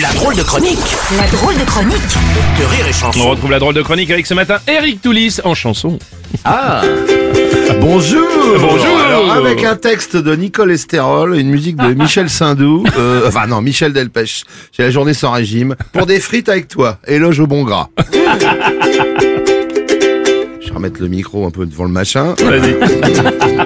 La drôle de chronique La drôle de chronique de Rire et On Chanson. retrouve la drôle de chronique avec ce matin Eric Toulis en chanson. Ah Bonjour Bonjour. Alors, avec un texte de Nicole Esterol, une musique de Michel Sindou, euh, enfin non, Michel Delpech, c'est la journée sans régime, pour des frites avec toi, éloge au bon gras. Je vais remettre le micro un peu devant le machin. Vas-y.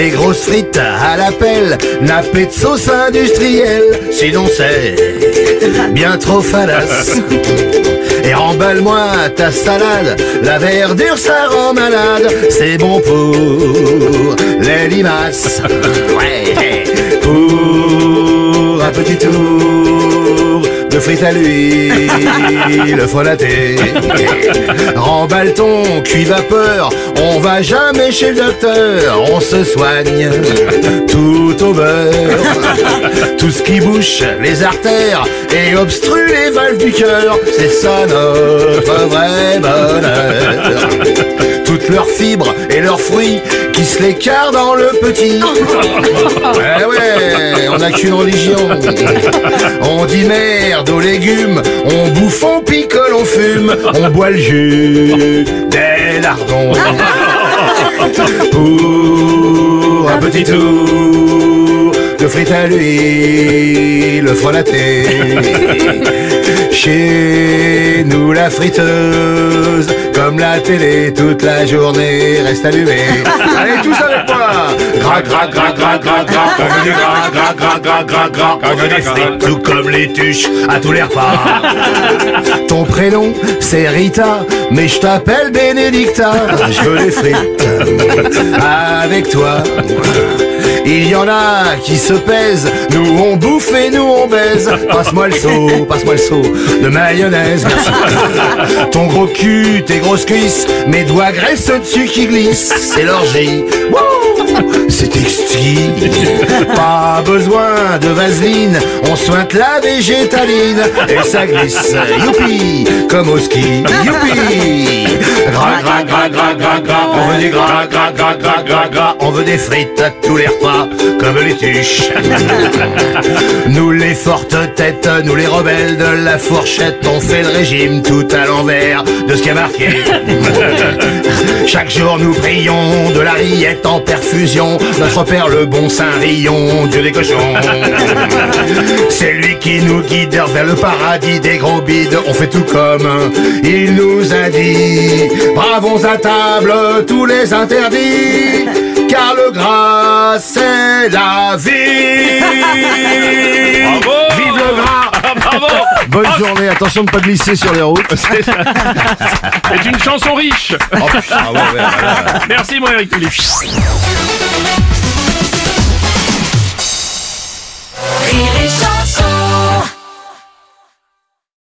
Des grosses frites à la pelle, nappées de sauce industrielle. Sinon c'est bien trop falasse. Et remballe-moi ta salade, la verdure ça rend malade, c'est bon pour les limaces. Ouais, pour un petit tour de frites à l'huile frelaté. Remballe ton cuit vapeur, on va jamais chez le docteur, on se soigne tout au beurre. Tout ce qui bouche les artères et obstrue les valves du cœur, c'est ça notre vrai bonheur. Toutes leurs fibres et leurs fruits qui se l'écartent dans le petit. Eh ouais, on n'a qu'une religion. On dit merde aux légumes, on bouffe, on picole, on fume, on boit le jus des lardons. Pour un petit tour de frites à l'huile frelatée. Chez nous la friteuse, comme la télé toute la journée reste allumée. Allez tous avec moi Gras, gras, gras, gras, gras, gras, on veut du gras, gras, gras, gras, gras, gras, on veut des frites, tout comme les tuches à tous les repas. Ton prénom c'est Rita, mais je t'appelle Bénédicta. Je veux les frites avec toi. Il y en a qui se pèsent, nous on bouffe et nous on baise. Passe-moi le seau, passe-moi le seau de mayonnaise, merci. Ton gros cul, tes grosses cuisses, mes doigts graissent dessus qui glissent. C'est l'orgie. C'est exquis. Pas besoin de vaseline, on sointe la végétaline et ça glisse. Youpi, comme au ski. Youpi. Gras, gras, gras, gras, gras, gras, on veut du gras, gras, gras, gras, gras, on veut des frites à tous les comme les tuches. Nous les fortes têtes, nous les rebelles de la fourchette, on fait le régime tout à l'envers de ce qui a marqué. Chaque jour nous prions de la rillette en perfusion, notre père le bon Saint-Rion, Dieu des cochons. C'est lui qui nous guide vers le paradis des gros bides, on fait tout comme il nous a dit. Bravons à table tous les interdits, car le gras c'est la vie. Bravo Vive le gras Ah, Bravo Bonne journée, attention de pas glisser sur les routes. C'est une chanson riche. Oh, putain, ouais, ouais, voilà. Merci mon Eric Toulis.